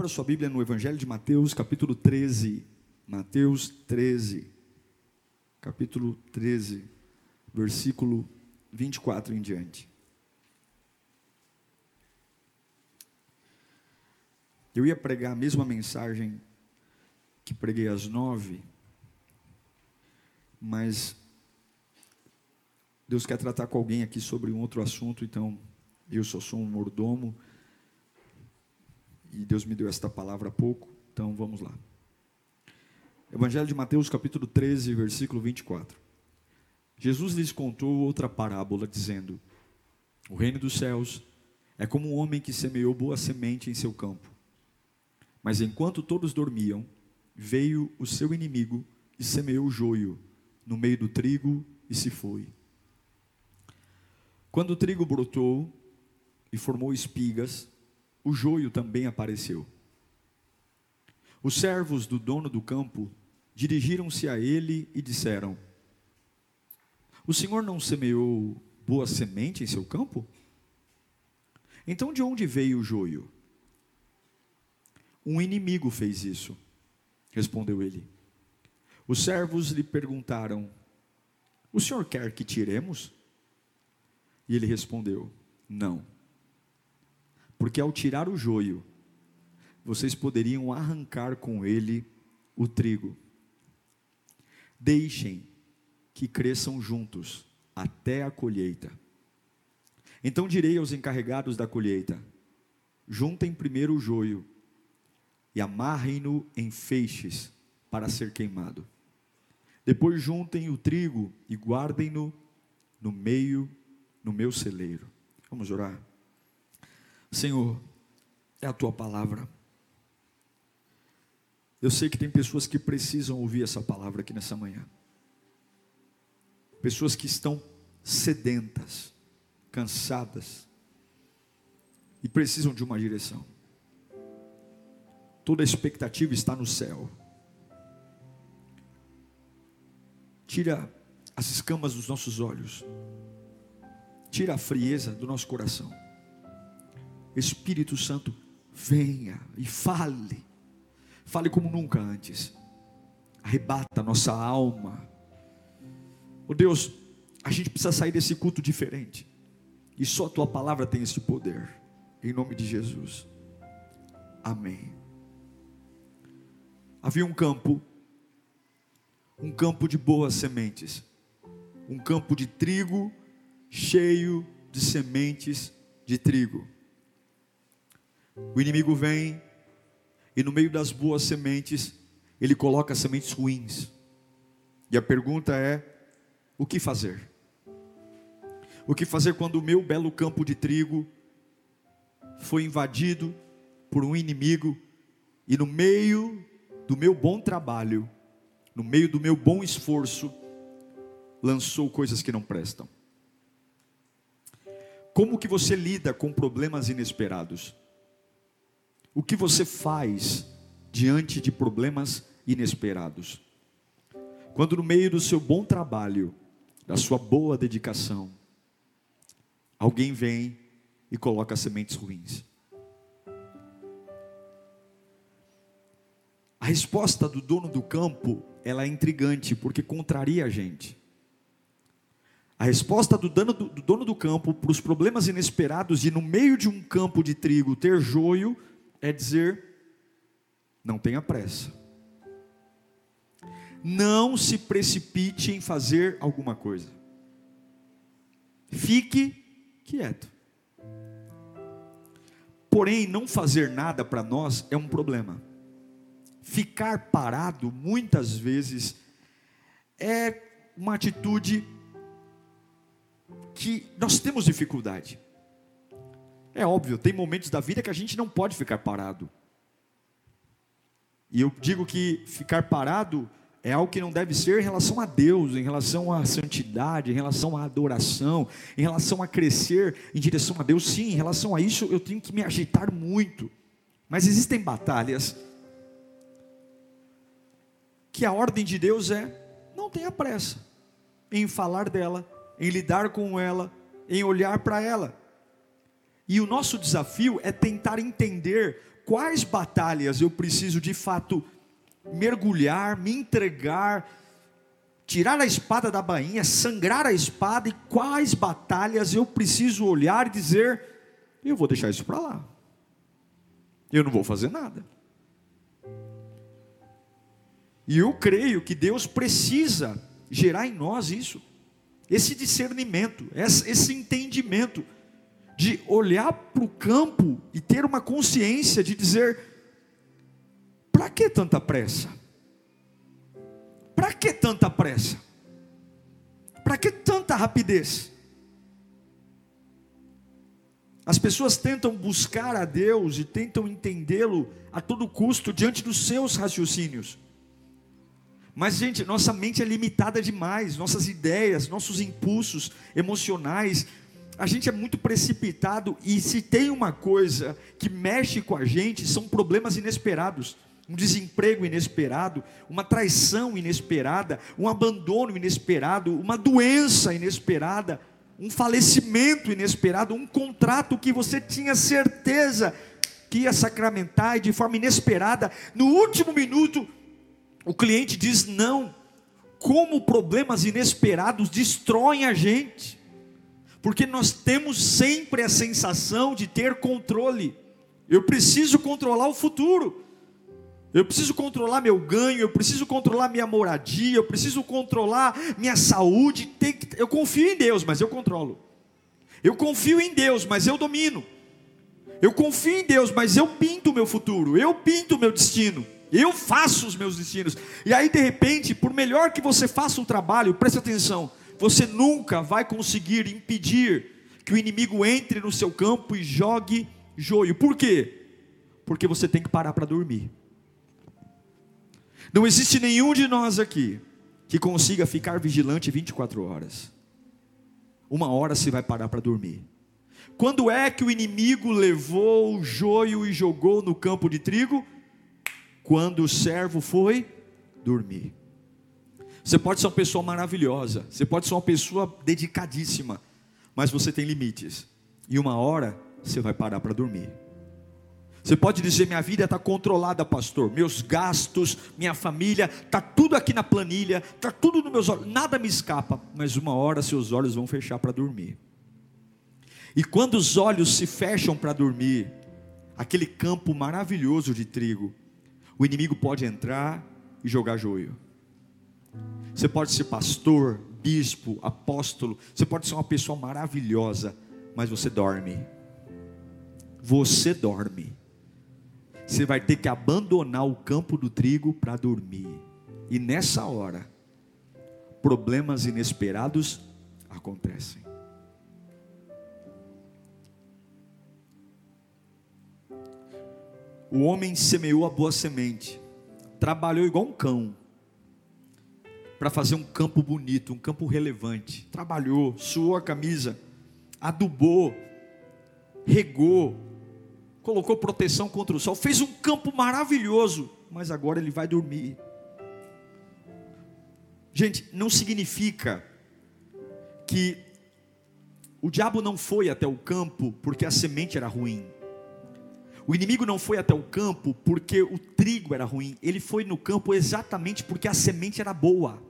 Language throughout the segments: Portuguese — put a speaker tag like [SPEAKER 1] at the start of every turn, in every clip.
[SPEAKER 1] Abra sua Bíblia no Evangelho de Mateus, capítulo 13. Mateus 13. Capítulo 13, versículo 24 em diante. Eu ia pregar a mesma mensagem que preguei às nove, mas Deus quer tratar com alguém aqui sobre um outro assunto, então eu só sou um mordomo e Deus me deu esta palavra há pouco, então vamos lá. Evangelho de Mateus, capítulo 13, versículo 24. Jesus lhes contou outra parábola, dizendo: O reino dos céus é como um homem que semeou boa semente em seu campo. Mas enquanto todos dormiam, veio o seu inimigo e semeou joio no meio do trigo e se foi. Quando o trigo brotou e formou espigas, o joio também apareceu. Os servos do dono do campo dirigiram-se a ele e disseram: O senhor não semeou boa semente em seu campo? Então de onde veio o joio? Um inimigo fez isso, respondeu ele. Os servos lhe perguntaram: O senhor quer que tiremos? E ele respondeu: Não porque ao tirar o joio, vocês poderiam arrancar com ele o trigo. Deixem que cresçam juntos até a colheita. Então direi aos encarregados da colheita: juntem primeiro o joio e amarrem-no em feixes para ser queimado. Depois juntem o trigo e guardem-no no meio, no meu celeiro. Vamos orar. Senhor, é a tua palavra. Eu sei que tem pessoas que precisam ouvir essa palavra aqui nessa manhã. Pessoas que estão sedentas, cansadas e precisam de uma direção. Toda a expectativa está no céu. Tira as escamas dos nossos olhos. Tira a frieza do nosso coração. Espírito Santo, venha e fale. Fale como nunca antes. Arrebata nossa alma. Oh Deus, a gente precisa sair desse culto diferente. E só a tua palavra tem esse poder. Em nome de Jesus. Amém. Havia um campo, um campo de boas sementes, um campo de trigo cheio de sementes de trigo. O inimigo vem e no meio das boas sementes, ele coloca sementes ruins. E a pergunta é: o que fazer? O que fazer quando o meu belo campo de trigo foi invadido por um inimigo e no meio do meu bom trabalho, no meio do meu bom esforço, lançou coisas que não prestam? Como que você lida com problemas inesperados? O que você faz diante de problemas inesperados? Quando no meio do seu bom trabalho, da sua boa dedicação, alguém vem e coloca sementes ruins. A resposta do dono do campo, ela é intrigante, porque contraria a gente. A resposta do, do, do dono do campo para os problemas inesperados de no meio de um campo de trigo ter joio é dizer: não tenha pressa. Não se precipite em fazer alguma coisa. Fique quieto. Porém, não fazer nada para nós é um problema. Ficar parado, muitas vezes, é uma atitude que nós temos dificuldade. É óbvio, tem momentos da vida que a gente não pode ficar parado. E eu digo que ficar parado é algo que não deve ser em relação a Deus, em relação à santidade, em relação à adoração, em relação a crescer em direção a Deus. Sim, em relação a isso eu tenho que me agitar muito. Mas existem batalhas que a ordem de Deus é: não tenha pressa em falar dela, em lidar com ela, em olhar para ela. E o nosso desafio é tentar entender quais batalhas eu preciso de fato mergulhar, me entregar, tirar a espada da bainha, sangrar a espada e quais batalhas eu preciso olhar e dizer: eu vou deixar isso para lá. Eu não vou fazer nada. E eu creio que Deus precisa gerar em nós isso, esse discernimento, esse entendimento de olhar para o campo e ter uma consciência de dizer: para que tanta pressa? Para que tanta pressa? Para que tanta rapidez? As pessoas tentam buscar a Deus e tentam entendê-lo a todo custo diante dos seus raciocínios. Mas, gente, nossa mente é limitada demais, nossas ideias, nossos impulsos emocionais, a gente é muito precipitado e se tem uma coisa que mexe com a gente, são problemas inesperados um desemprego inesperado, uma traição inesperada, um abandono inesperado, uma doença inesperada, um falecimento inesperado, um contrato que você tinha certeza que ia sacramentar e de forma inesperada, no último minuto, o cliente diz não. Como problemas inesperados destroem a gente, porque nós temos sempre a sensação de ter controle. Eu preciso controlar o futuro. Eu preciso controlar meu ganho, eu preciso controlar minha moradia, eu preciso controlar minha saúde. eu confio em Deus, mas eu controlo. Eu confio em Deus, mas eu domino. Eu confio em Deus, mas eu pinto o meu futuro, eu pinto o meu destino, eu faço os meus destinos. E aí, de repente, por melhor que você faça um trabalho, preste atenção, você nunca vai conseguir impedir que o inimigo entre no seu campo e jogue joio. Por quê? Porque você tem que parar para dormir. Não existe nenhum de nós aqui que consiga ficar vigilante 24 horas. Uma hora você vai parar para dormir. Quando é que o inimigo levou o joio e jogou no campo de trigo? Quando o servo foi dormir. Você pode ser uma pessoa maravilhosa, você pode ser uma pessoa dedicadíssima, mas você tem limites. E uma hora você vai parar para dormir. Você pode dizer: minha vida está controlada, pastor. Meus gastos, minha família, está tudo aqui na planilha, está tudo nos meus olhos, nada me escapa. Mas uma hora seus olhos vão fechar para dormir. E quando os olhos se fecham para dormir, aquele campo maravilhoso de trigo, o inimigo pode entrar e jogar joio. Você pode ser pastor, bispo, apóstolo, você pode ser uma pessoa maravilhosa, mas você dorme. Você dorme você vai ter que abandonar o campo do trigo para dormir. E nessa hora, problemas inesperados acontecem. O homem semeou a boa semente, trabalhou igual um cão, para fazer um campo bonito, um campo relevante. Trabalhou, suou a camisa, adubou, regou, colocou proteção contra o sol, fez um campo maravilhoso, mas agora ele vai dormir. Gente, não significa que o diabo não foi até o campo porque a semente era ruim. O inimigo não foi até o campo porque o trigo era ruim. Ele foi no campo exatamente porque a semente era boa.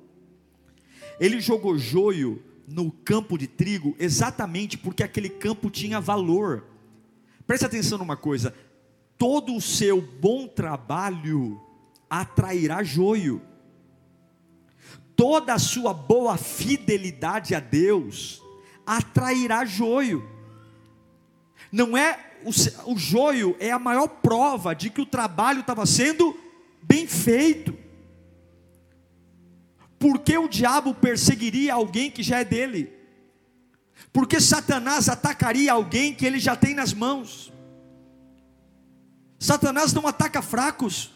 [SPEAKER 1] Ele jogou joio no campo de trigo exatamente porque aquele campo tinha valor. Preste atenção numa coisa: todo o seu bom trabalho atrairá joio, toda a sua boa fidelidade a Deus atrairá joio. Não é o, o joio é a maior prova de que o trabalho estava sendo bem feito. Porque o diabo perseguiria alguém que já é dele? Porque Satanás atacaria alguém que ele já tem nas mãos. Satanás não ataca fracos.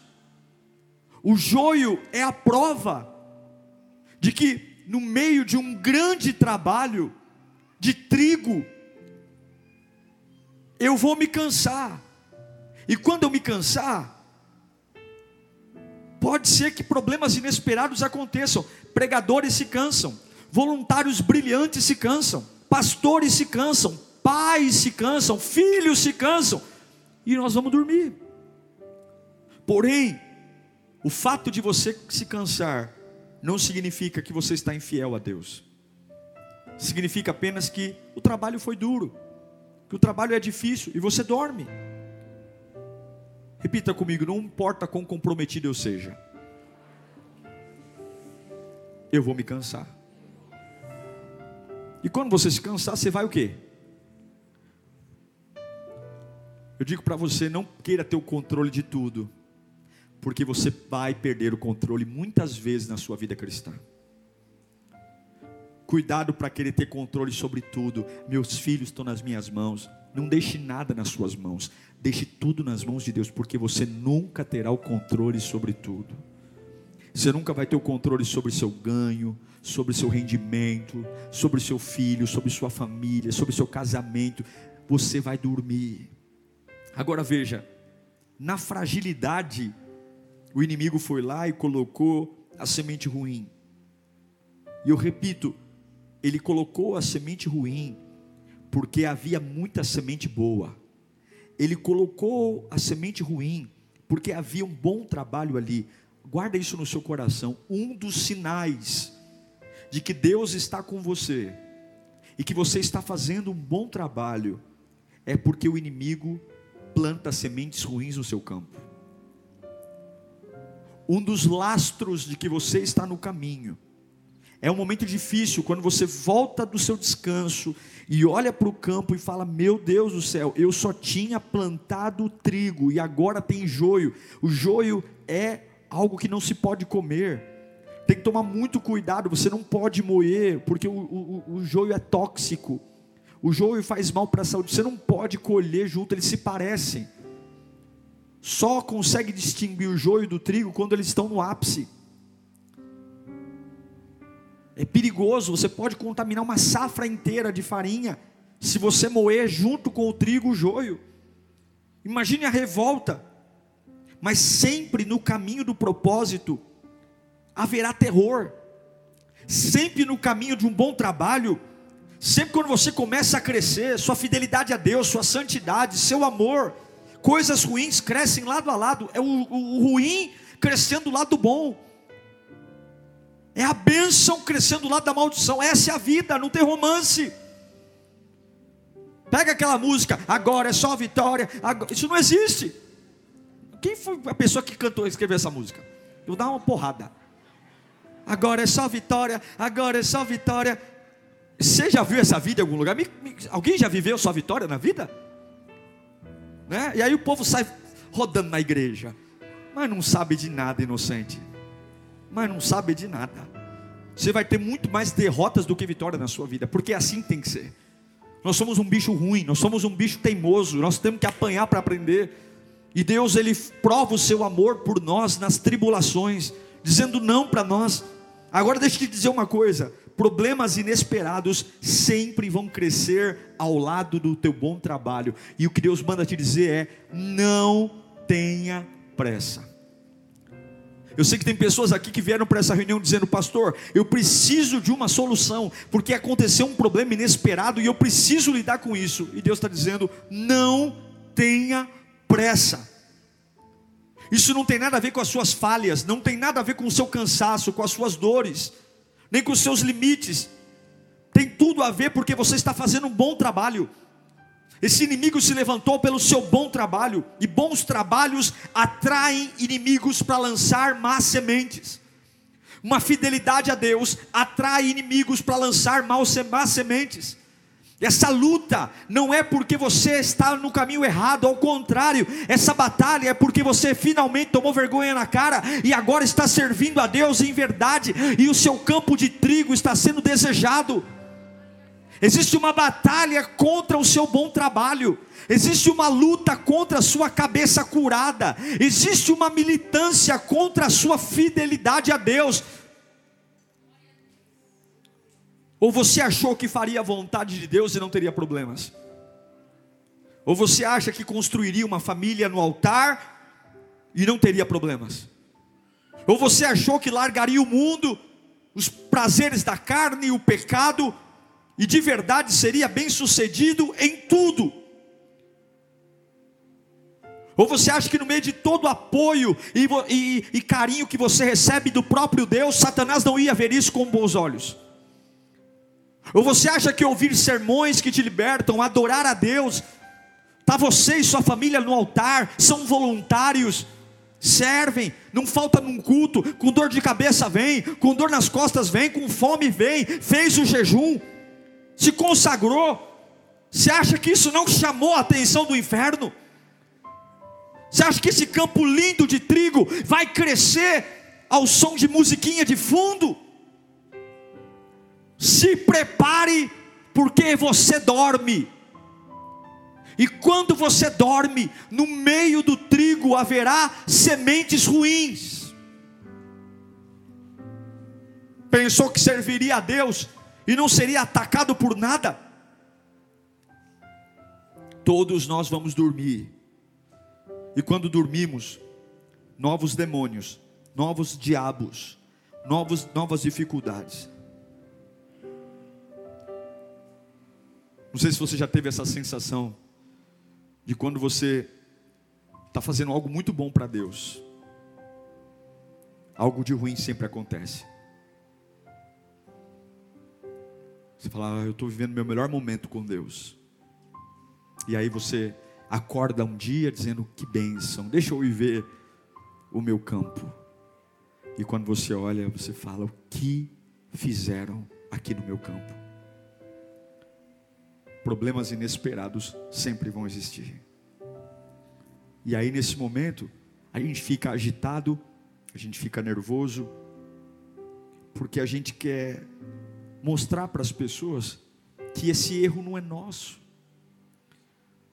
[SPEAKER 1] O joio é a prova de que no meio de um grande trabalho de trigo, eu vou me cansar. E quando eu me cansar, pode ser que problemas inesperados aconteçam. Pregadores se cansam, voluntários brilhantes se cansam, pastores se cansam, pais se cansam, filhos se cansam, e nós vamos dormir. Porém, o fato de você se cansar não significa que você está infiel a Deus. Significa apenas que o trabalho foi duro, que o trabalho é difícil e você dorme. Repita comigo, não importa quão comprometido eu seja, eu vou me cansar. E quando você se cansar, você vai o quê? Eu digo para você, não queira ter o controle de tudo, porque você vai perder o controle muitas vezes na sua vida cristã. Cuidado para querer ter controle sobre tudo. Meus filhos estão nas minhas mãos. Não deixe nada nas suas mãos. Deixe tudo nas mãos de Deus, porque você nunca terá o controle sobre tudo. Você nunca vai ter o controle sobre seu ganho, sobre seu rendimento, sobre seu filho, sobre sua família, sobre seu casamento. Você vai dormir. Agora veja, na fragilidade, o inimigo foi lá e colocou a semente ruim. E eu repito, ele colocou a semente ruim porque havia muita semente boa. Ele colocou a semente ruim porque havia um bom trabalho ali. Guarda isso no seu coração. Um dos sinais de que Deus está com você e que você está fazendo um bom trabalho é porque o inimigo planta sementes ruins no seu campo. Um dos lastros de que você está no caminho é um momento difícil quando você volta do seu descanso e olha para o campo e fala: Meu Deus do céu, eu só tinha plantado trigo e agora tem joio. O joio é algo que não se pode comer. Tem que tomar muito cuidado, você não pode moer, porque o, o, o joio é tóxico. O joio faz mal para a saúde. Você não pode colher junto, eles se parecem. Só consegue distinguir o joio do trigo quando eles estão no ápice. É perigoso, você pode contaminar uma safra inteira de farinha se você moer junto com o trigo o joio. Imagine a revolta. Mas sempre no caminho do propósito haverá terror. Sempre no caminho de um bom trabalho Sempre quando você começa a crescer, sua fidelidade a Deus, sua santidade, seu amor, coisas ruins crescem lado a lado. É o, o, o ruim crescendo do lado do bom. É a bênção crescendo do lado da maldição. Essa é a vida, não tem romance. Pega aquela música, agora é só vitória. Agora... Isso não existe. Quem foi a pessoa que cantou e escreveu essa música? Eu vou dar uma porrada. Agora é só vitória, agora é só vitória. Você já viu essa vida em algum lugar? Me, me, alguém já viveu sua vitória na vida? Né? E aí o povo sai rodando na igreja, mas não sabe de nada, inocente. Mas não sabe de nada. Você vai ter muito mais derrotas do que vitória na sua vida, porque assim tem que ser. Nós somos um bicho ruim, nós somos um bicho teimoso, nós temos que apanhar para aprender. E Deus ele prova o seu amor por nós nas tribulações, dizendo não para nós. Agora deixa eu te dizer uma coisa: problemas inesperados sempre vão crescer ao lado do teu bom trabalho. E o que Deus manda te dizer é: não tenha pressa. Eu sei que tem pessoas aqui que vieram para essa reunião dizendo, pastor, eu preciso de uma solução, porque aconteceu um problema inesperado e eu preciso lidar com isso. E Deus está dizendo, não tenha pressa. Isso não tem nada a ver com as suas falhas, não tem nada a ver com o seu cansaço, com as suas dores nem com os seus limites. Tem tudo a ver porque você está fazendo um bom trabalho. Esse inimigo se levantou pelo seu bom trabalho, e bons trabalhos atraem inimigos para lançar más sementes. Uma fidelidade a Deus atrai inimigos para lançar más sementes. Essa luta não é porque você está no caminho errado, ao contrário, essa batalha é porque você finalmente tomou vergonha na cara e agora está servindo a Deus em verdade, e o seu campo de trigo está sendo desejado. Existe uma batalha contra o seu bom trabalho. Existe uma luta contra a sua cabeça curada. Existe uma militância contra a sua fidelidade a Deus. Ou você achou que faria a vontade de Deus e não teria problemas? Ou você acha que construiria uma família no altar e não teria problemas? Ou você achou que largaria o mundo, os prazeres da carne e o pecado, e de verdade seria bem sucedido em tudo? Ou você acha que no meio de todo apoio e, e, e, carinho que você recebe do próprio Deus, Satanás não ia ver isso com bons olhos? Ou você acha que ouvir sermões que te libertam, adorar a Deus, Está você e sua família no altar, são voluntários, servem, não falta num culto, com dor de cabeça vem, com dor nas costas vem, com fome vem, fez o jejum, se consagrou. Você acha que isso não chamou a atenção do inferno? Você acha que esse campo lindo de trigo vai crescer ao som de musiquinha de fundo? Se prepare, porque você dorme. E quando você dorme, no meio do trigo haverá sementes ruins. Pensou que serviria a Deus e não seria atacado por nada? Todos nós vamos dormir. E quando dormimos, novos demônios, novos diabos, novos, novas dificuldades. Não sei se você já teve essa sensação de quando você está fazendo algo muito bom para Deus, algo de ruim sempre acontece. Você fala, ah, eu estou vivendo meu melhor momento com Deus. E aí você acorda um dia dizendo, que bênção, deixa eu viver o meu campo. E quando você olha, você fala, o que fizeram aqui no meu campo? problemas inesperados sempre vão existir. E aí, nesse momento, a gente fica agitado, a gente fica nervoso, porque a gente quer mostrar para as pessoas que esse erro não é nosso.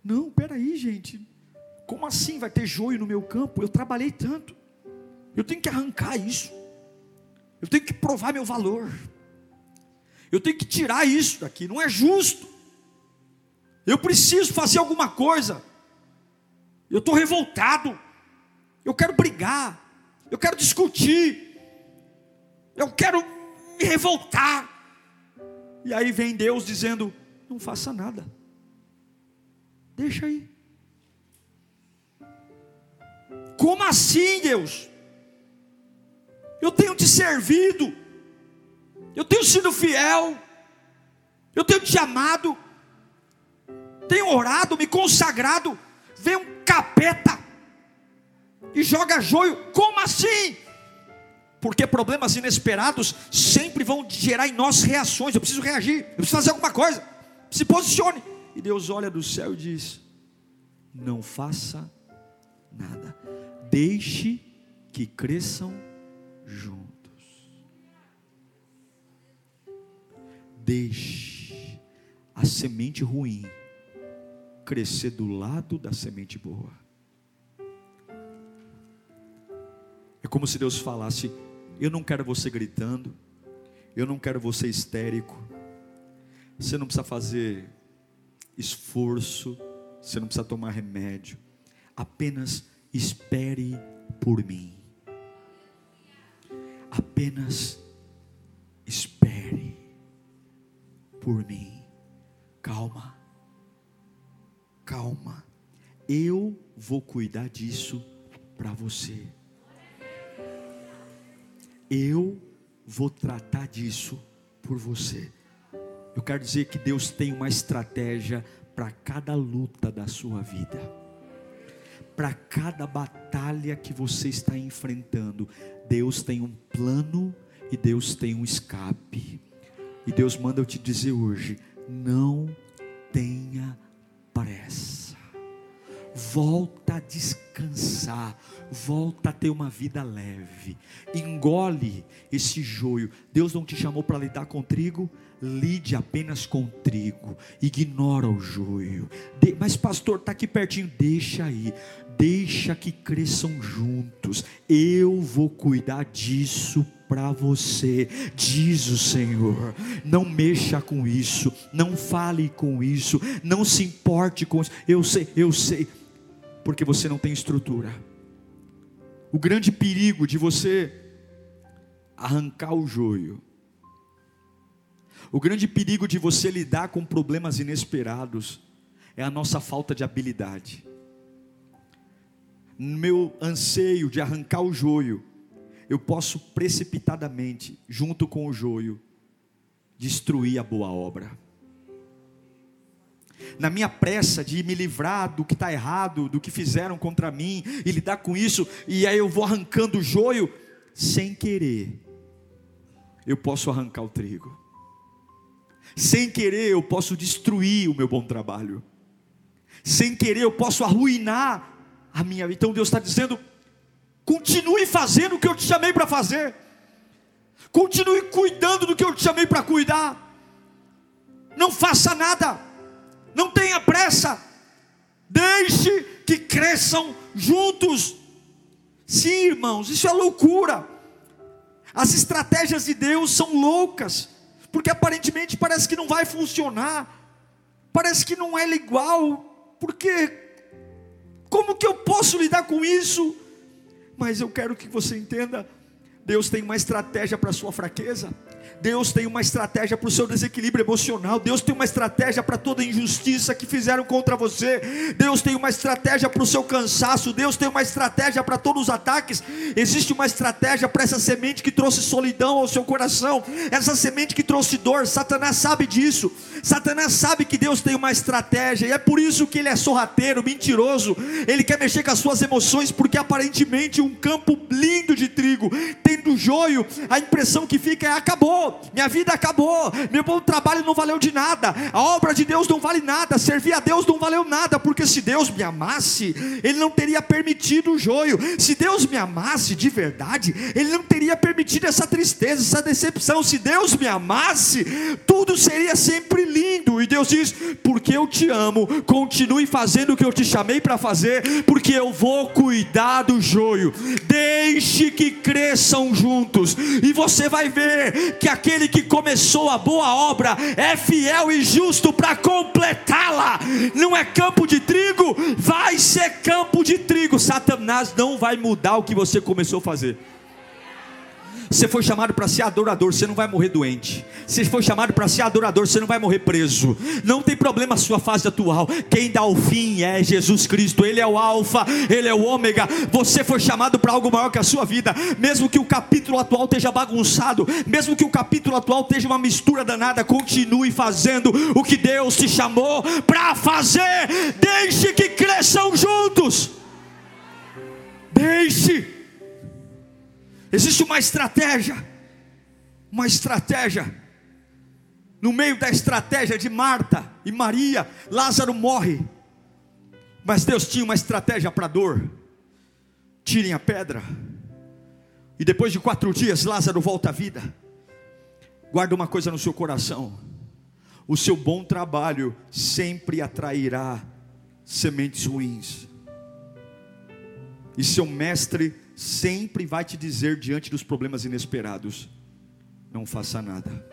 [SPEAKER 1] Não, peraí, gente, como assim vai ter joio no meu campo? Eu trabalhei tanto, eu tenho que arrancar isso, eu tenho que provar meu valor, eu tenho que tirar isso daqui, não é justo. Eu preciso fazer alguma coisa. Eu estou revoltado. Eu quero brigar. Eu quero discutir. Eu quero me revoltar. E aí vem Deus dizendo: não faça nada. Deixa aí. Como assim, Deus? Eu tenho te servido. Eu tenho sido fiel. Eu tenho te amado tenho orado, me consagrado, vem um capeta e joga joio. Como assim? Porque problemas inesperados sempre vão gerar em nós reações. Eu preciso reagir, eu preciso fazer alguma coisa. Se posicione. E Deus olha do céu e diz: Não faça nada, deixe que cresçam juntos. Deixe a semente ruim crescer do lado da semente boa. É como se Deus falasse: Eu não quero você gritando, eu não quero você histérico, você não precisa fazer esforço, você não precisa tomar remédio, apenas espere por mim. Apenas espere por mim. Calma calma, eu vou cuidar disso para você. Eu vou tratar disso por você. Eu quero dizer que Deus tem uma estratégia para cada luta da sua vida, para cada batalha que você está enfrentando. Deus tem um plano e Deus tem um escape. E Deus manda eu te dizer hoje: não tenha pressa. Volta a descansar, volta a ter uma vida leve, engole esse joio. Deus não te chamou para lidar com trigo, lide apenas com trigo, ignora o joio. De, mas, pastor, está aqui pertinho, deixa aí, deixa que cresçam juntos. Eu vou cuidar disso para você, diz o Senhor. Não mexa com isso, não fale com isso, não se importe com isso. Eu sei, eu sei, porque você não tem estrutura. O grande perigo de você arrancar o joio o grande perigo de você lidar com problemas inesperados é a nossa falta de habilidade. No meu anseio de arrancar o joio, eu posso precipitadamente, junto com o joio, destruir a boa obra. Na minha pressa de me livrar do que está errado, do que fizeram contra mim, e lidar com isso, e aí eu vou arrancando o joio, sem querer, eu posso arrancar o trigo. Sem querer eu posso destruir o meu bom trabalho, sem querer eu posso arruinar a minha vida. Então Deus está dizendo: continue fazendo o que eu te chamei para fazer, continue cuidando do que eu te chamei para cuidar, não faça nada, não tenha pressa, deixe que cresçam juntos. Sim, irmãos, isso é loucura. As estratégias de Deus são loucas porque aparentemente parece que não vai funcionar, parece que não é igual, porque como que eu posso lidar com isso? Mas eu quero que você entenda, Deus tem uma estratégia para a sua fraqueza. Deus tem uma estratégia para o seu desequilíbrio emocional. Deus tem uma estratégia para toda injustiça que fizeram contra você. Deus tem uma estratégia para o seu cansaço. Deus tem uma estratégia para todos os ataques. Existe uma estratégia para essa semente que trouxe solidão ao seu coração. Essa semente que trouxe dor. Satanás sabe disso. Satanás sabe que Deus tem uma estratégia. E é por isso que ele é sorrateiro, mentiroso. Ele quer mexer com as suas emoções. Porque aparentemente um campo lindo de trigo, tendo joio, a impressão que fica é minha vida acabou, meu bom trabalho não valeu de nada, a obra de Deus não vale nada, servir a Deus não valeu nada, porque se Deus me amasse, Ele não teria permitido o joio, se Deus me amasse de verdade, Ele não teria permitido essa tristeza, essa decepção, se Deus me amasse, tudo seria sempre lindo, e Deus diz: porque eu te amo, continue fazendo o que eu te chamei para fazer, porque eu vou cuidar do joio, deixe que cresçam juntos, e você vai ver que a aquele que começou a boa obra é fiel e justo para completá-la. Não é campo de trigo, vai ser campo de trigo. Satanás não vai mudar o que você começou a fazer. Você foi chamado para ser adorador, você não vai morrer doente. Você foi chamado para ser adorador, você não vai morrer preso. Não tem problema a sua fase atual. Quem dá o fim é Jesus Cristo. Ele é o alfa, ele é o ômega. Você foi chamado para algo maior que a sua vida. Mesmo que o capítulo atual esteja bagunçado, mesmo que o capítulo atual esteja uma mistura danada, continue fazendo o que Deus te chamou para fazer. Deixe que cresçam juntos. Deixe Existe uma estratégia, uma estratégia. No meio da estratégia de Marta e Maria, Lázaro morre. Mas Deus tinha uma estratégia para a dor. Tirem a pedra. E depois de quatro dias, Lázaro volta à vida. Guarda uma coisa no seu coração: o seu bom trabalho sempre atrairá sementes ruins. E seu mestre sempre vai te dizer diante dos problemas inesperados: não faça nada.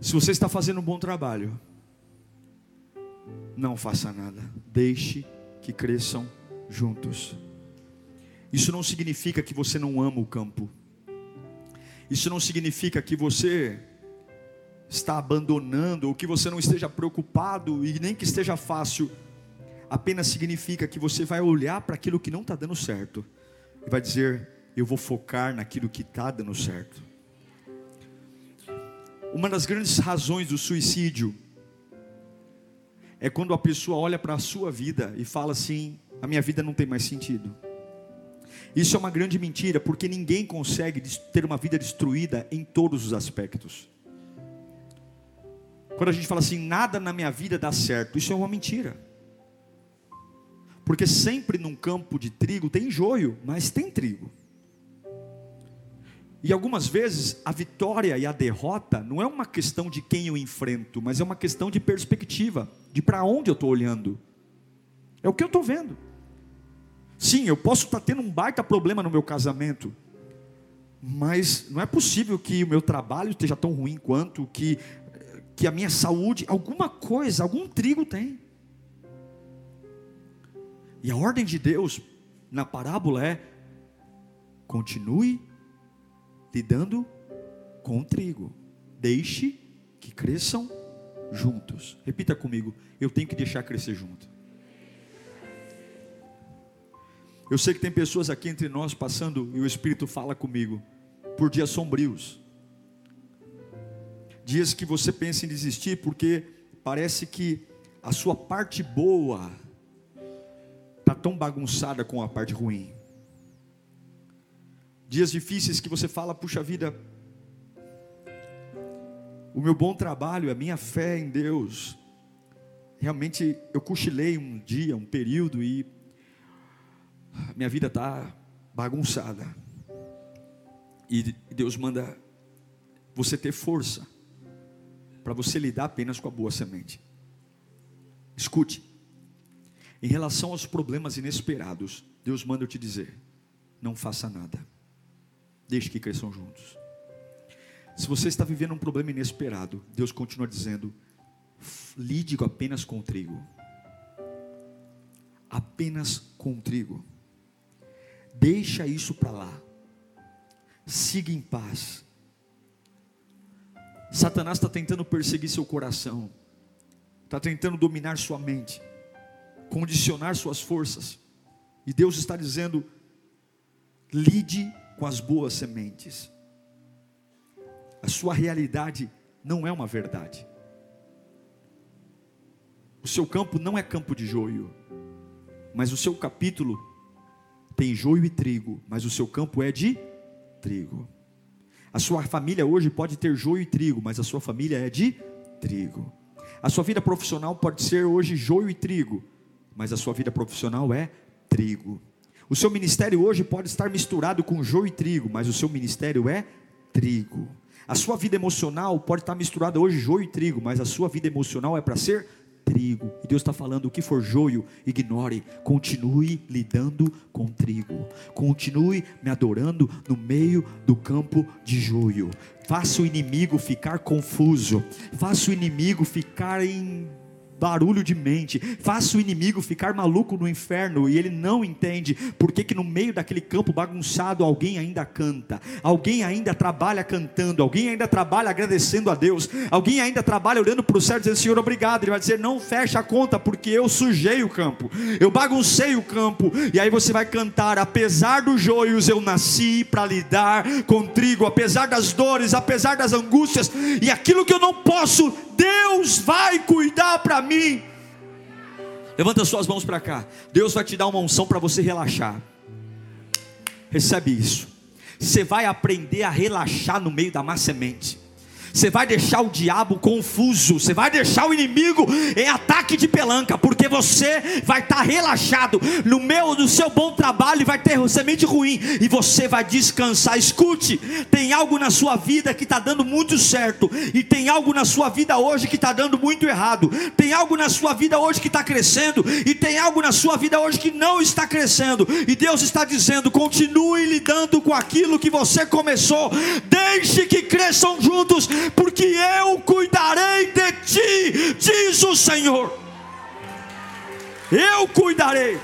[SPEAKER 1] Se você está fazendo um bom trabalho, não faça nada. Deixe que cresçam juntos. Isso não significa que você não ama o campo. Isso não significa que você está abandonando ou que você não esteja preocupado e nem que esteja fácil apenas significa que você vai olhar para aquilo que não está dando certo e vai dizer: Eu vou focar naquilo que está dando certo. Uma das grandes razões do suicídio é quando a pessoa olha para a sua vida e fala assim: A minha vida não tem mais sentido. Isso é uma grande mentira, porque ninguém consegue ter uma vida destruída em todos os aspectos. Quando a gente fala assim, nada na minha vida dá certo, isso é uma mentira. Porque sempre num campo de trigo tem joio, mas tem trigo. E algumas vezes a vitória e a derrota não é uma questão de quem eu enfrento, mas é uma questão de perspectiva, de para onde eu estou olhando. É o que eu estou vendo. Sim, eu posso estar tá tendo um baita problema no meu casamento, mas não é possível que o meu trabalho esteja tão ruim quanto que, que a minha saúde, alguma coisa, algum trigo tem. E a ordem de Deus na parábola é: continue lidando com o trigo, deixe que cresçam juntos. Repita comigo: eu tenho que deixar crescer junto. Eu sei que tem pessoas aqui entre nós passando e o Espírito fala comigo por dias sombrios. Dias que você pensa em desistir porque parece que a sua parte boa está tão bagunçada com a parte ruim. Dias difíceis que você fala, puxa vida, o meu bom trabalho, a minha fé em Deus, realmente eu cochilei um dia, um período e minha vida está bagunçada. E Deus manda você ter força para você lidar apenas com a boa semente. Escute, em relação aos problemas inesperados, Deus manda eu te dizer: não faça nada, deixe que cresçam juntos. Se você está vivendo um problema inesperado, Deus continua dizendo: lide apenas com o trigo, apenas com o trigo. Deixa isso para lá. Siga em paz. Satanás está tentando perseguir seu coração, está tentando dominar sua mente, condicionar suas forças. E Deus está dizendo: lide com as boas sementes. A sua realidade não é uma verdade. O seu campo não é campo de joio, mas o seu capítulo tem joio e trigo, mas o seu campo é de trigo. A sua família hoje pode ter joio e trigo, mas a sua família é de trigo. A sua vida profissional pode ser hoje joio e trigo, mas a sua vida profissional é trigo. O seu ministério hoje pode estar misturado com joio e trigo, mas o seu ministério é trigo. A sua vida emocional pode estar misturada hoje joio e trigo, mas a sua vida emocional é para ser trigo. E Deus está falando: o que for joio, ignore. Continue lidando com trigo. Continue me adorando no meio do campo de joio. Faça o inimigo ficar confuso. Faça o inimigo ficar em barulho de mente, faça o inimigo ficar maluco no inferno e ele não entende porque que no meio daquele campo bagunçado alguém ainda canta, alguém ainda trabalha cantando, alguém ainda trabalha agradecendo a Deus, alguém ainda trabalha olhando para o céu dizendo Senhor obrigado, ele vai dizer não fecha a conta porque eu sujei o campo, eu baguncei o campo. E aí você vai cantar apesar dos joios eu nasci para lidar com trigo, apesar das dores, apesar das angústias e aquilo que eu não posso Deus vai cuidar para mim. Levanta suas mãos para cá. Deus vai te dar uma unção para você relaxar. Recebe isso. Você vai aprender a relaxar no meio da má semente você vai deixar o diabo confuso, você vai deixar o inimigo em ataque de pelanca, porque você vai estar tá relaxado. No meio do seu bom trabalho, vai ter semente ruim e você vai descansar. Escute, tem algo na sua vida que está dando muito certo, e tem algo na sua vida hoje que está dando muito errado, tem algo na sua vida hoje que está crescendo, e tem algo na sua vida hoje que não está crescendo, e Deus está dizendo: continue lidando com aquilo que você começou, deixe que cresçam juntos, porque eu cuidarei de ti, diz o Senhor. Eu cuidarei.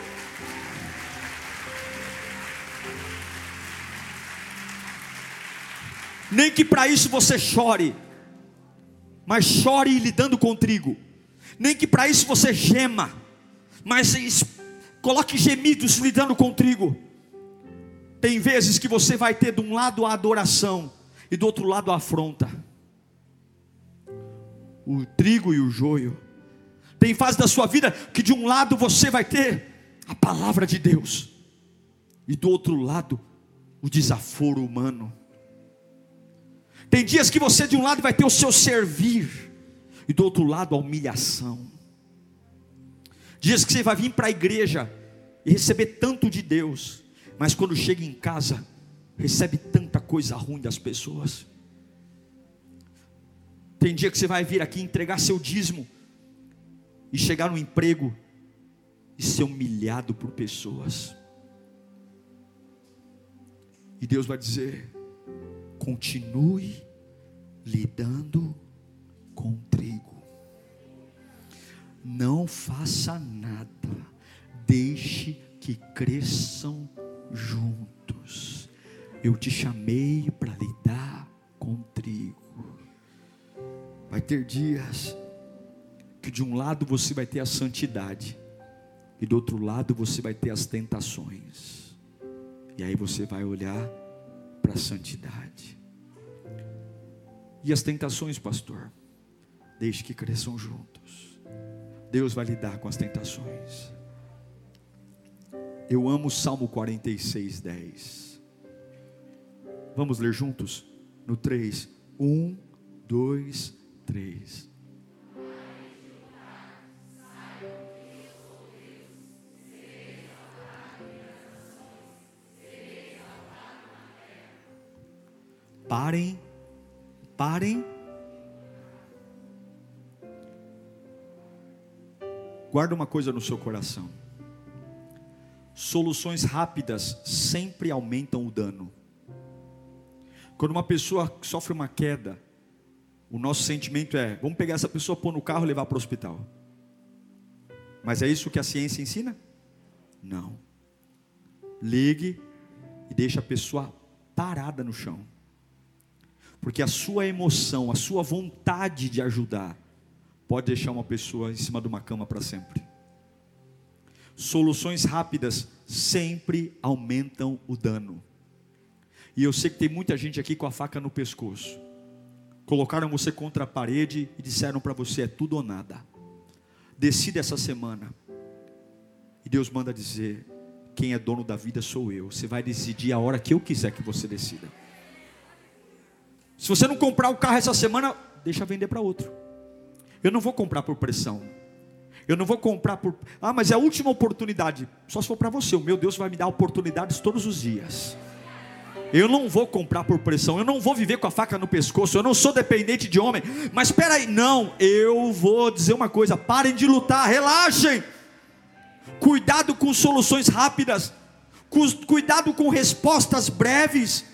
[SPEAKER 1] Nem que para isso você chore, mas chore lidando com trigo. Nem que para isso você gema, mas coloque gemidos lidando com trigo. Tem vezes que você vai ter de um lado a adoração e do outro lado a afronta o trigo e o joio. Tem fase da sua vida que de um lado você vai ter a palavra de Deus, e do outro lado o desaforo humano. Tem dias que você de um lado vai ter o seu servir, e do outro lado a humilhação. Dias que você vai vir para a igreja e receber tanto de Deus, mas quando chega em casa, recebe tanta coisa ruim das pessoas. Tem dia que você vai vir aqui entregar seu dízimo e chegar no emprego e ser humilhado por pessoas. E Deus vai dizer: continue lidando com trigo. Não faça nada, deixe que cresçam juntos. Eu te chamei para lidar com trigo. Vai ter dias que de um lado você vai ter a santidade e do outro lado você vai ter as tentações. E aí você vai olhar para a santidade. E as tentações, pastor, deixe que cresçam juntos. Deus vai lidar com as tentações. Eu amo o Salmo 46, 10. Vamos ler juntos? No 3. 1, 2, 3. Parem, parem. Guarda uma coisa no seu coração. Soluções rápidas sempre aumentam o dano. Quando uma pessoa sofre uma queda, o nosso sentimento é: vamos pegar essa pessoa, pôr no carro e levar para o hospital. Mas é isso que a ciência ensina? Não. Ligue e deixe a pessoa parada no chão. Porque a sua emoção, a sua vontade de ajudar, pode deixar uma pessoa em cima de uma cama para sempre. Soluções rápidas sempre aumentam o dano. E eu sei que tem muita gente aqui com a faca no pescoço colocaram você contra a parede e disseram para você: é tudo ou nada. Decida essa semana. E Deus manda dizer: quem é dono da vida sou eu. Você vai decidir a hora que eu quiser que você decida. Se você não comprar o carro essa semana, deixa vender para outro. Eu não vou comprar por pressão. Eu não vou comprar por. Ah, mas é a última oportunidade. Só se for para você. O meu Deus vai me dar oportunidades todos os dias. Eu não vou comprar por pressão, eu não vou viver com a faca no pescoço, eu não sou dependente de homem. Mas espera aí, não, eu vou dizer uma coisa: parem de lutar, relaxem. Cuidado com soluções rápidas, cuidado com respostas breves,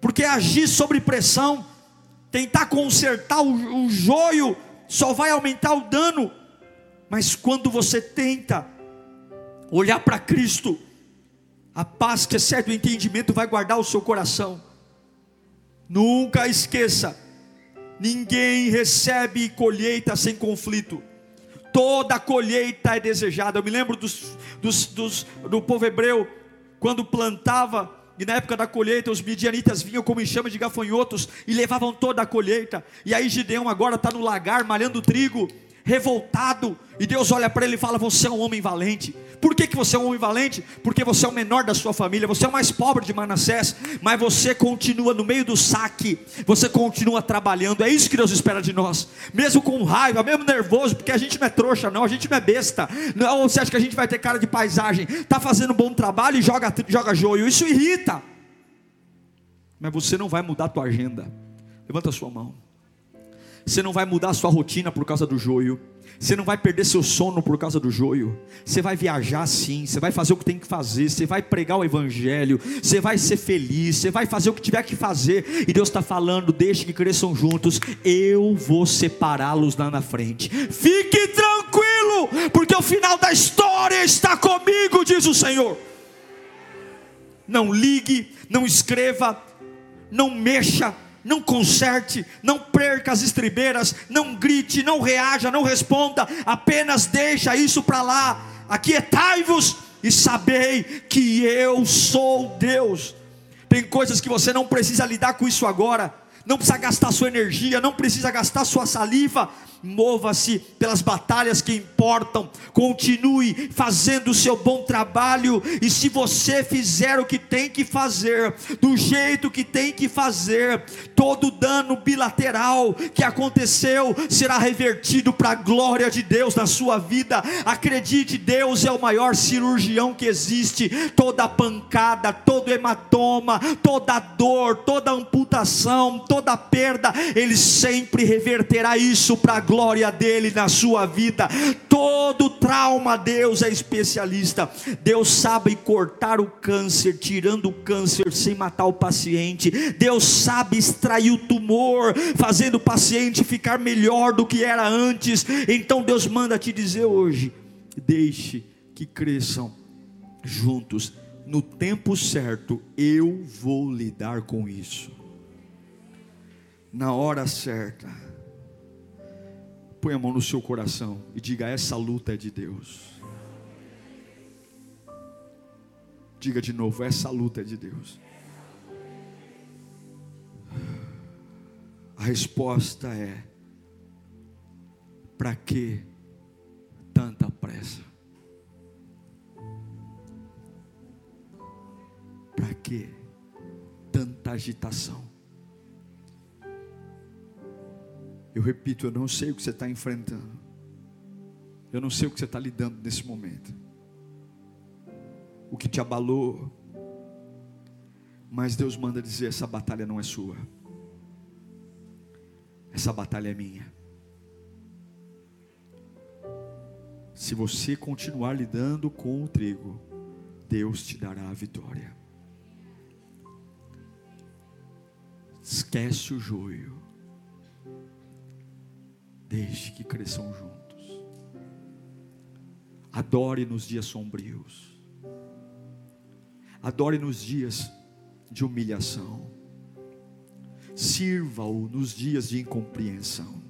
[SPEAKER 1] porque agir sob pressão, tentar consertar o, o joio, só vai aumentar o dano. Mas quando você tenta olhar para Cristo, a paz que excede o entendimento vai guardar o seu coração. Nunca esqueça: ninguém recebe colheita sem conflito. Toda colheita é desejada. Eu me lembro dos, dos, dos, do povo hebreu, quando plantava, e na época da colheita, os midianitas vinham como enxame de gafanhotos e levavam toda a colheita. E aí Gideão agora está no lagar malhando trigo revoltado, e Deus olha para ele e fala: Você é um homem valente. Por que, que você é um homem valente? Porque você é o menor da sua família, você é o mais pobre de Manassés, mas você continua no meio do saque, você continua trabalhando. É isso que Deus espera de nós, mesmo com raiva, mesmo nervoso, porque a gente não é trouxa, não, a gente não é besta. Não, você acha que a gente vai ter cara de paisagem? Está fazendo um bom trabalho e joga, joga joio, isso irrita. Mas você não vai mudar a tua agenda. Levanta a sua mão. Você não vai mudar a sua rotina por causa do joio. Você não vai perder seu sono por causa do joio. Você vai viajar sim, você vai fazer o que tem que fazer, você vai pregar o evangelho, você vai ser feliz, você vai fazer o que tiver que fazer. E Deus está falando: deixe que cresçam juntos, eu vou separá-los lá na frente. Fique tranquilo, porque o final da história está comigo, diz o Senhor. Não ligue, não escreva, não mexa não conserte, não perca as estribeiras, não grite, não reaja, não responda, apenas deixa isso para lá. Aquietai-vos e sabei que eu sou Deus. Tem coisas que você não precisa lidar com isso agora. Não precisa gastar sua energia, não precisa gastar sua saliva. Mova-se pelas batalhas que importam, continue fazendo o seu bom trabalho, e se você fizer o que tem que fazer, do jeito que tem que fazer, todo dano bilateral que aconteceu será revertido para a glória de Deus na sua vida. Acredite, Deus é o maior cirurgião que existe. Toda pancada, todo hematoma, toda dor, toda amputação, toda perda, Ele sempre reverterá isso para a glória dele na sua vida. Todo trauma, Deus é especialista. Deus sabe cortar o câncer, tirando o câncer sem matar o paciente. Deus sabe extrair o tumor, fazendo o paciente ficar melhor do que era antes. Então Deus manda te dizer hoje: deixe que cresçam juntos. No tempo certo, eu vou lidar com isso. Na hora certa. Põe a mão no seu coração e diga: essa luta é de Deus. Diga de novo: essa luta é de Deus. A resposta é: para que tanta pressa? Para que tanta agitação? Eu repito, eu não sei o que você está enfrentando. Eu não sei o que você está lidando nesse momento. O que te abalou. Mas Deus manda dizer: essa batalha não é sua. Essa batalha é minha. Se você continuar lidando com o trigo, Deus te dará a vitória. Esquece o joio. Deixe que cresçam juntos. Adore nos dias sombrios. Adore nos dias de humilhação. Sirva-o nos dias de incompreensão.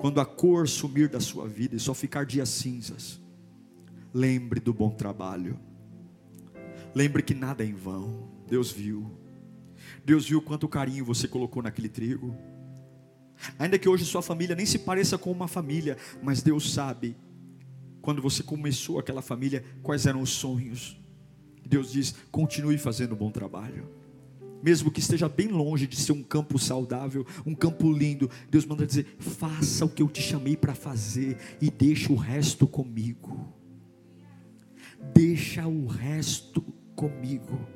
[SPEAKER 1] Quando a cor sumir da sua vida e só ficar dias cinzas, lembre do bom trabalho. Lembre que nada é em vão. Deus viu. Deus viu quanto carinho você colocou naquele trigo. Ainda que hoje sua família nem se pareça com uma família, mas Deus sabe, quando você começou aquela família, quais eram os sonhos. Deus diz: continue fazendo um bom trabalho. Mesmo que esteja bem longe de ser um campo saudável, um campo lindo, Deus manda dizer: faça o que eu te chamei para fazer e deixa o resto comigo. Deixa o resto comigo.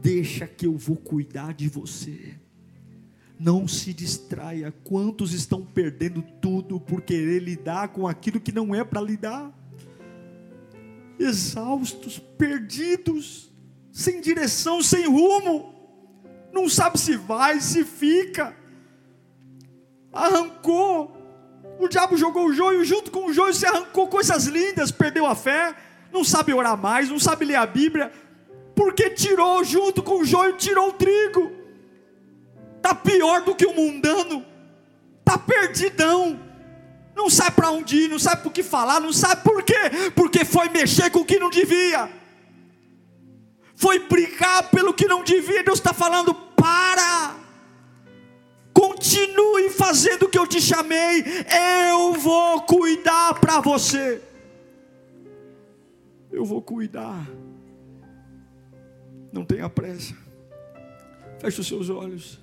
[SPEAKER 1] Deixa que eu vou cuidar de você. Não se distraia. Quantos estão perdendo tudo por querer lidar com aquilo que não é para lidar? Exaustos, perdidos, sem direção, sem rumo. Não sabe se vai, se fica. Arrancou. O diabo jogou o joio, junto com o joio se arrancou coisas lindas, perdeu a fé, não sabe orar mais, não sabe ler a Bíblia, porque tirou junto com o joio, tirou o trigo está pior do que o mundano, está perdidão, não sabe para onde ir, não sabe por que falar, não sabe por quê, porque foi mexer com o que não devia, foi brigar pelo que não devia. Deus está falando: para, continue fazendo o que eu te chamei, eu vou cuidar para você, eu vou cuidar, não tenha pressa, feche os seus olhos.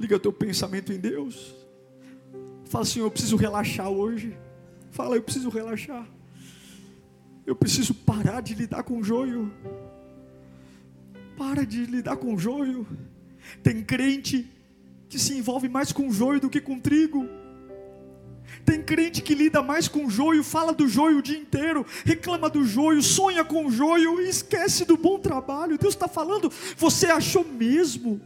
[SPEAKER 1] Liga teu pensamento em Deus. Fala, Senhor, eu preciso relaxar hoje. Fala, eu preciso relaxar. Eu preciso parar de lidar com o joio. Para de lidar com o joio. Tem crente que se envolve mais com joio do que com trigo. Tem crente que lida mais com joio, fala do joio o dia inteiro, reclama do joio, sonha com joio e esquece do bom trabalho. Deus está falando, você achou mesmo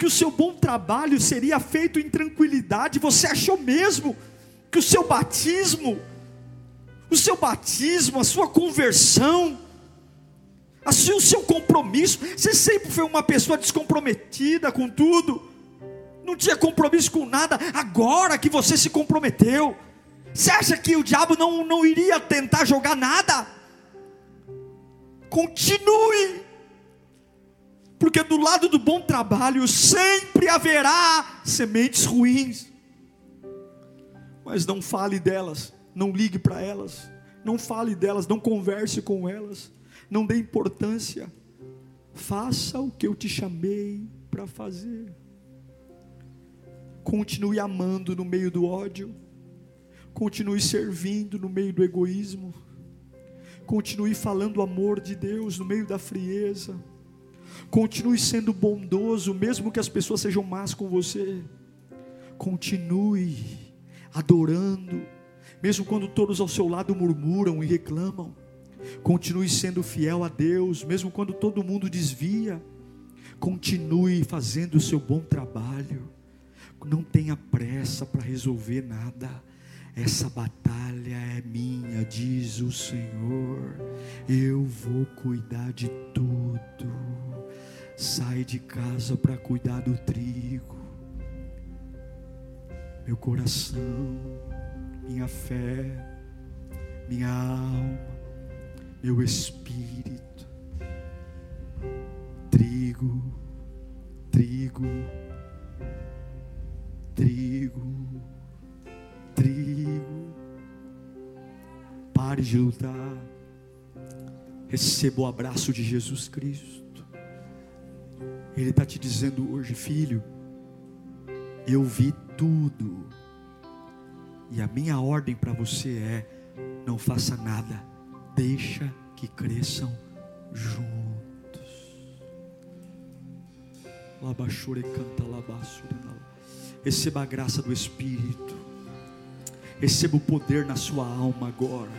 [SPEAKER 1] que o seu bom trabalho seria feito em tranquilidade, você achou mesmo que o seu batismo, o seu batismo, a sua conversão, assim, o seu compromisso, você sempre foi uma pessoa descomprometida com tudo, não tinha compromisso com nada, agora que você se comprometeu, você acha que o diabo não, não iria tentar jogar nada? Continue Porque do lado do bom trabalho sempre haverá sementes ruins. Mas não fale delas, não ligue para elas, não fale delas, não converse com elas, não dê importância. Faça o que eu te chamei para fazer. Continue amando no meio do ódio. Continue servindo no meio do egoísmo. Continue falando o amor de Deus no meio da frieza. Continue sendo bondoso, mesmo que as pessoas sejam más com você. Continue adorando, mesmo quando todos ao seu lado murmuram e reclamam. Continue sendo fiel a Deus, mesmo quando todo mundo desvia. Continue fazendo o seu bom trabalho. Não tenha pressa para resolver nada. Essa batalha é minha, diz o Senhor. Eu vou cuidar de tudo. Sai de casa para cuidar do trigo. Meu coração, minha fé, minha alma, meu espírito. Trigo, trigo trigo, trigo. Pare de lutar. Receba o abraço de Jesus Cristo. Ele está te dizendo hoje, filho, eu vi tudo. E a minha ordem para você é: não faça nada, deixa que cresçam juntos. Labachure canta Receba a graça do Espírito. Receba o poder na sua alma agora.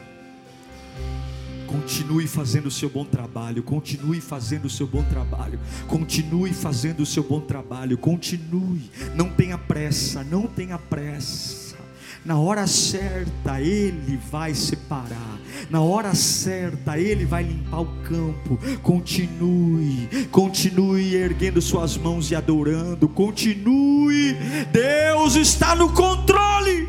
[SPEAKER 1] Continue fazendo o seu bom trabalho, continue fazendo o seu bom trabalho, continue fazendo o seu bom trabalho, continue, não tenha pressa, não tenha pressa. Na hora certa Ele vai separar, na hora certa Ele vai limpar o campo. Continue, continue erguendo suas mãos e adorando. Continue, Deus está no controle.